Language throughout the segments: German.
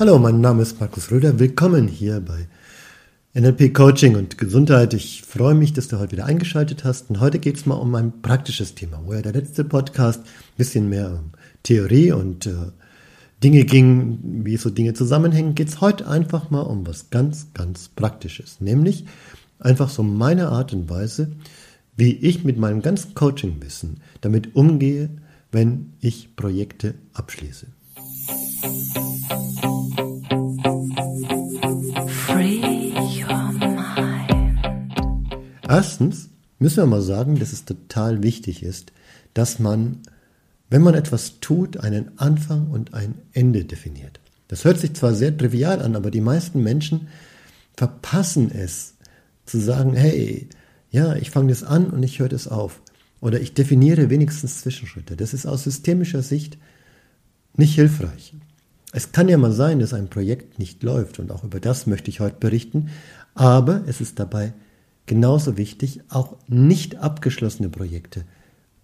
Hallo, mein Name ist Markus Röder. Willkommen hier bei NLP Coaching und Gesundheit. Ich freue mich, dass du heute wieder eingeschaltet hast. Und heute geht es mal um ein praktisches Thema, wo ja der letzte Podcast ein bisschen mehr um Theorie und äh, Dinge ging, wie so Dinge zusammenhängen, geht es heute einfach mal um was ganz, ganz Praktisches. Nämlich einfach so meine Art und Weise, wie ich mit meinem ganzen Coachingwissen damit umgehe, wenn ich Projekte abschließe. Erstens müssen wir mal sagen, dass es total wichtig ist, dass man, wenn man etwas tut, einen Anfang und ein Ende definiert. Das hört sich zwar sehr trivial an, aber die meisten Menschen verpassen es zu sagen, hey, ja, ich fange das an und ich höre das auf. Oder ich definiere wenigstens Zwischenschritte. Das ist aus systemischer Sicht nicht hilfreich. Es kann ja mal sein, dass ein Projekt nicht läuft und auch über das möchte ich heute berichten, aber es ist dabei genauso wichtig, auch nicht abgeschlossene Projekte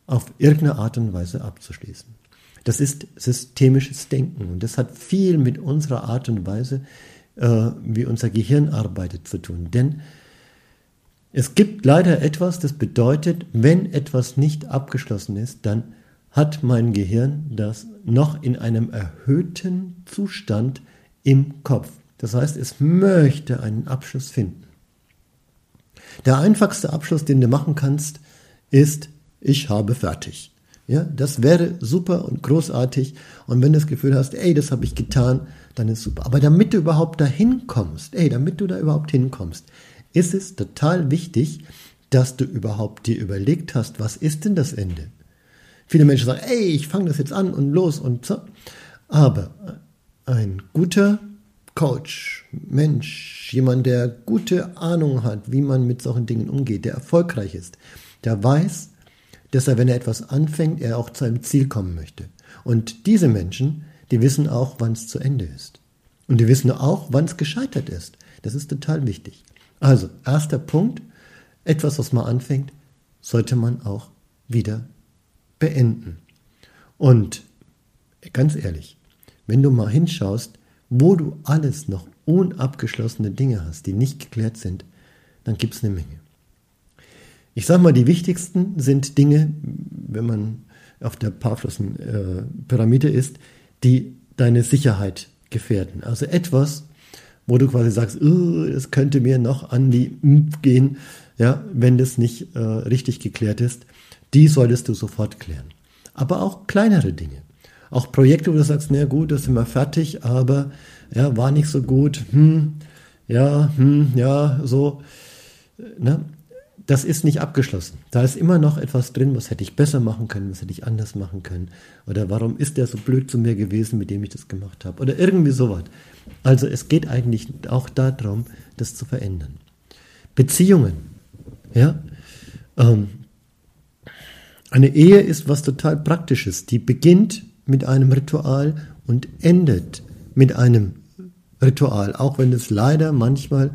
auf irgendeine Art und Weise abzuschließen. Das ist systemisches Denken und das hat viel mit unserer Art und Weise, äh, wie unser Gehirn arbeitet, zu tun. Denn es gibt leider etwas, das bedeutet, wenn etwas nicht abgeschlossen ist, dann hat mein Gehirn das noch in einem erhöhten Zustand im Kopf. Das heißt, es möchte einen Abschluss finden. Der einfachste Abschluss, den du machen kannst, ist, ich habe fertig. Ja, das wäre super und großartig. Und wenn du das Gefühl hast, ey, das habe ich getan, dann ist super. Aber damit du überhaupt dahin kommst, ey, damit du da überhaupt hinkommst, ist es total wichtig, dass du überhaupt dir überlegt hast, was ist denn das Ende? Viele Menschen sagen, ey, ich fange das jetzt an und los und so. Aber ein guter Coach, Mensch, jemand, der gute Ahnung hat, wie man mit solchen Dingen umgeht, der erfolgreich ist, der weiß, dass er, wenn er etwas anfängt, er auch zu einem Ziel kommen möchte. Und diese Menschen, die wissen auch, wann es zu Ende ist. Und die wissen auch, wann es gescheitert ist. Das ist total wichtig. Also, erster Punkt, etwas, was man anfängt, sollte man auch wieder beenden. Und ganz ehrlich, wenn du mal hinschaust, wo du alles noch unabgeschlossene Dinge hast, die nicht geklärt sind, dann gibt es eine Menge. Ich sage mal, die wichtigsten sind Dinge, wenn man auf der Pavlosen äh, ist, die deine Sicherheit gefährden. Also etwas, wo du quasi sagst, es könnte mir noch an die Mpf gehen, ja, wenn das nicht äh, richtig geklärt ist, die solltest du sofort klären. Aber auch kleinere Dinge. Auch Projekte, wo du sagst, na gut, das sind wir fertig, aber ja, war nicht so gut, hm, ja, hm, ja, so. Ne? Das ist nicht abgeschlossen. Da ist immer noch etwas drin, was hätte ich besser machen können, was hätte ich anders machen können. Oder warum ist der so blöd zu mir gewesen, mit dem ich das gemacht habe. Oder irgendwie sowas. Also es geht eigentlich auch darum, das zu verändern. Beziehungen. Ja. Ähm, eine Ehe ist was total Praktisches. Die beginnt mit einem Ritual und endet mit einem Ritual, auch wenn es leider manchmal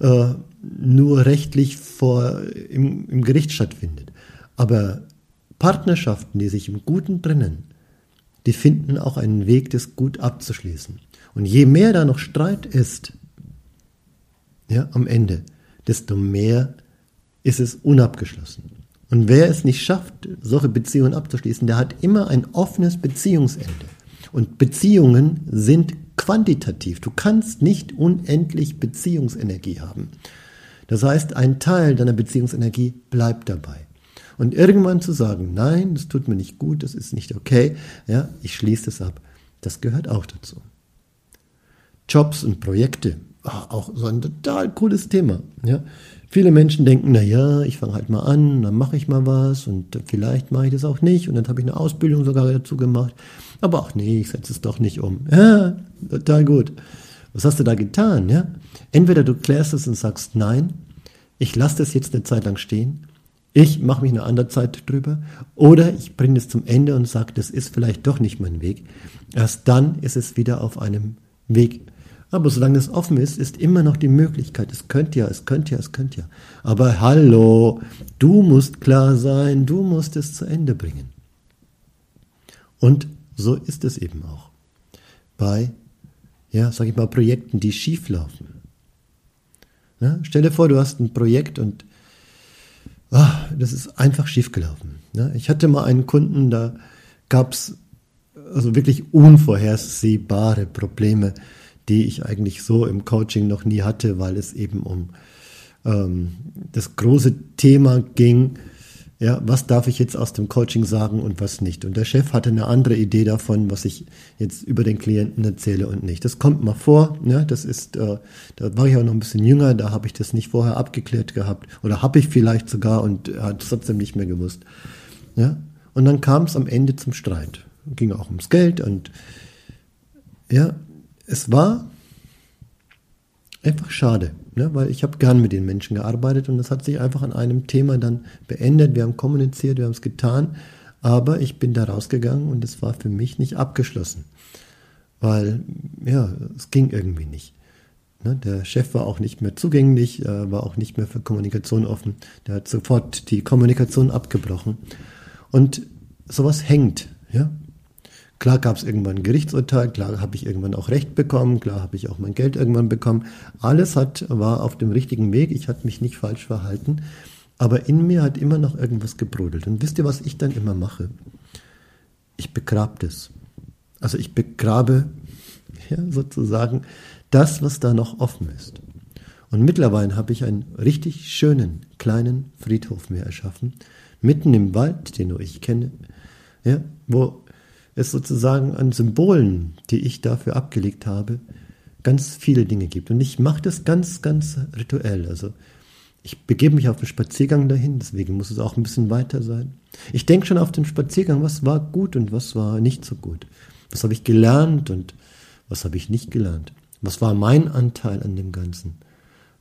äh, nur rechtlich vor, im, im Gericht stattfindet. Aber Partnerschaften, die sich im Guten trennen, die finden auch einen Weg, das gut abzuschließen. Und je mehr da noch Streit ist, ja, am Ende, desto mehr ist es unabgeschlossen. Und wer es nicht schafft, solche Beziehungen abzuschließen, der hat immer ein offenes Beziehungsende. Und Beziehungen sind quantitativ. Du kannst nicht unendlich Beziehungsenergie haben. Das heißt, ein Teil deiner Beziehungsenergie bleibt dabei. Und irgendwann zu sagen, nein, das tut mir nicht gut, das ist nicht okay, ja, ich schließe das ab, das gehört auch dazu. Jobs und Projekte, auch so ein total cooles Thema. Ja. Viele Menschen denken, na ja, ich fange halt mal an, dann mache ich mal was und vielleicht mache ich das auch nicht und dann habe ich eine Ausbildung sogar dazu gemacht. Aber ach nee, ich setze es doch nicht um. Ja, total gut. Was hast du da getan? Ja? Entweder du klärst es und sagst, nein, ich lasse das jetzt eine Zeit lang stehen, ich mache mich eine andere Zeit drüber, oder ich bringe es zum Ende und sage, das ist vielleicht doch nicht mein Weg. Erst dann ist es wieder auf einem Weg aber solange es offen ist, ist immer noch die Möglichkeit. Es könnte ja, es könnte ja, es könnte ja. Aber hallo, du musst klar sein, du musst es zu Ende bringen. Und so ist es eben auch bei ja, sag ich mal, Projekten, die schief laufen. Ja, stell dir vor, du hast ein Projekt und oh, das ist einfach schiefgelaufen. Ja, ich hatte mal einen Kunden, da gab es also wirklich unvorhersehbare Probleme, die ich eigentlich so im Coaching noch nie hatte, weil es eben um ähm, das große Thema ging, ja, was darf ich jetzt aus dem Coaching sagen und was nicht. Und der Chef hatte eine andere Idee davon, was ich jetzt über den Klienten erzähle und nicht. Das kommt mal vor, ne? das ist, äh, da war ich auch noch ein bisschen jünger, da habe ich das nicht vorher abgeklärt gehabt oder habe ich vielleicht sogar und hat es trotzdem nicht mehr gewusst. Ja? Und dann kam es am Ende zum Streit. Ging auch ums Geld und ja, es war einfach schade, ne? weil ich habe gern mit den Menschen gearbeitet und das hat sich einfach an einem Thema dann beendet. Wir haben kommuniziert, wir haben es getan, aber ich bin da rausgegangen und es war für mich nicht abgeschlossen, weil ja, es ging irgendwie nicht. Ne? Der Chef war auch nicht mehr zugänglich, äh, war auch nicht mehr für Kommunikation offen. Der hat sofort die Kommunikation abgebrochen und sowas hängt. Ja? Klar gab es irgendwann ein Gerichtsurteil, klar habe ich irgendwann auch Recht bekommen, klar habe ich auch mein Geld irgendwann bekommen. Alles hat, war auf dem richtigen Weg, ich hatte mich nicht falsch verhalten, aber in mir hat immer noch irgendwas gebrodelt. Und wisst ihr, was ich dann immer mache? Ich begrabe das. Also ich begrabe ja, sozusagen das, was da noch offen ist. Und mittlerweile habe ich einen richtig schönen kleinen Friedhof mir erschaffen, mitten im Wald, den nur ich kenne, ja, wo es sozusagen an Symbolen, die ich dafür abgelegt habe, ganz viele Dinge gibt. Und ich mache das ganz, ganz rituell. Also ich begebe mich auf den Spaziergang dahin, deswegen muss es auch ein bisschen weiter sein. Ich denke schon auf den Spaziergang, was war gut und was war nicht so gut. Was habe ich gelernt und was habe ich nicht gelernt. Was war mein Anteil an dem Ganzen?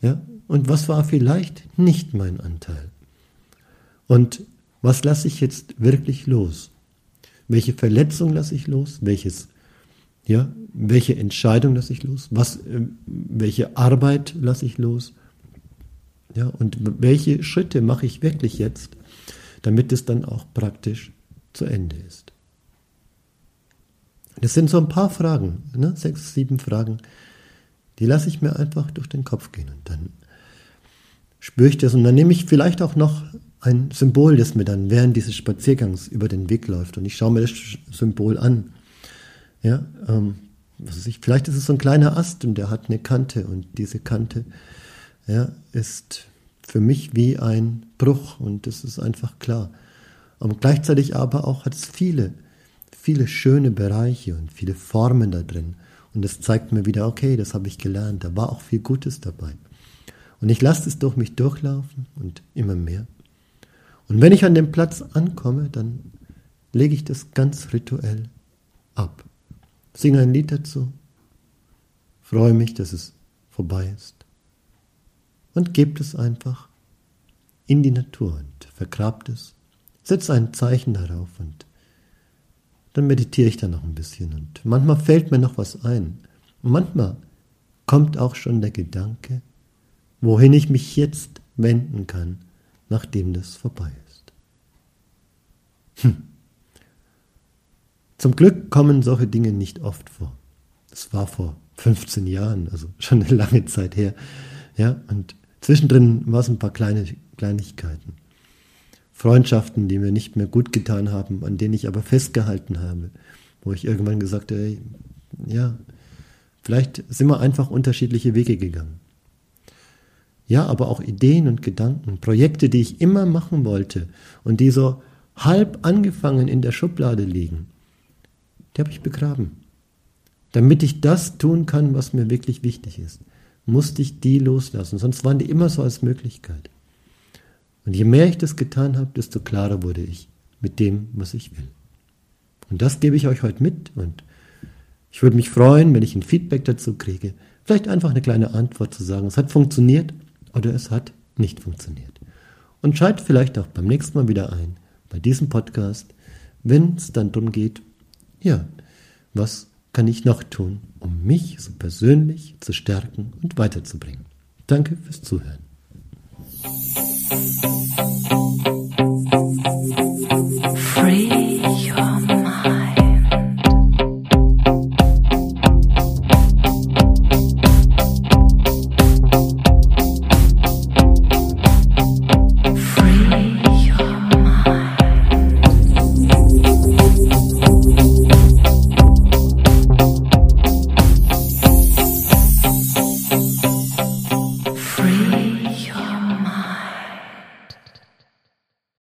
Ja? Und was war vielleicht nicht mein Anteil? Und was lasse ich jetzt wirklich los? Welche Verletzung lasse ich los? Welches, ja, welche Entscheidung lasse ich los? Was, äh, welche Arbeit lasse ich los? Ja, und welche Schritte mache ich wirklich jetzt, damit es dann auch praktisch zu Ende ist? Das sind so ein paar Fragen, ne? sechs, sieben Fragen, die lasse ich mir einfach durch den Kopf gehen und dann spüre ich das und dann nehme ich vielleicht auch noch ein Symbol, das mir dann während dieses Spaziergangs über den Weg läuft. Und ich schaue mir das Symbol an. Ja, ähm, was weiß ich, vielleicht ist es so ein kleiner Ast und der hat eine Kante und diese Kante ja, ist für mich wie ein Bruch und das ist einfach klar. Und gleichzeitig aber auch hat es viele, viele schöne Bereiche und viele Formen da drin. Und das zeigt mir wieder, okay, das habe ich gelernt, da war auch viel Gutes dabei. Und ich lasse es durch mich durchlaufen und immer mehr. Und wenn ich an dem Platz ankomme, dann lege ich das ganz rituell ab. Singe ein Lied dazu, freue mich, dass es vorbei ist. Und gebt es einfach in die Natur und vergrabt es, setzt ein Zeichen darauf und dann meditiere ich da noch ein bisschen. Und manchmal fällt mir noch was ein. Und manchmal kommt auch schon der Gedanke, wohin ich mich jetzt wenden kann, nachdem das vorbei ist. Hm. Zum Glück kommen solche Dinge nicht oft vor. Das war vor 15 Jahren, also schon eine lange Zeit her. Ja, und zwischendrin war es ein paar kleine Kleinigkeiten. Freundschaften, die mir nicht mehr gut getan haben, an denen ich aber festgehalten habe, wo ich irgendwann gesagt habe, ja, vielleicht sind wir einfach unterschiedliche Wege gegangen. Ja, aber auch Ideen und Gedanken, Projekte, die ich immer machen wollte und die so halb angefangen in der Schublade liegen, die habe ich begraben. Damit ich das tun kann, was mir wirklich wichtig ist, musste ich die loslassen, sonst waren die immer so als Möglichkeit. Und je mehr ich das getan habe, desto klarer wurde ich mit dem, was ich will. Und das gebe ich euch heute mit und ich würde mich freuen, wenn ich ein Feedback dazu kriege. Vielleicht einfach eine kleine Antwort zu sagen, es hat funktioniert oder es hat nicht funktioniert. Und schaltet vielleicht auch beim nächsten Mal wieder ein bei diesem Podcast, wenn es dann darum geht, ja, was kann ich noch tun, um mich so persönlich zu stärken und weiterzubringen. Danke fürs Zuhören.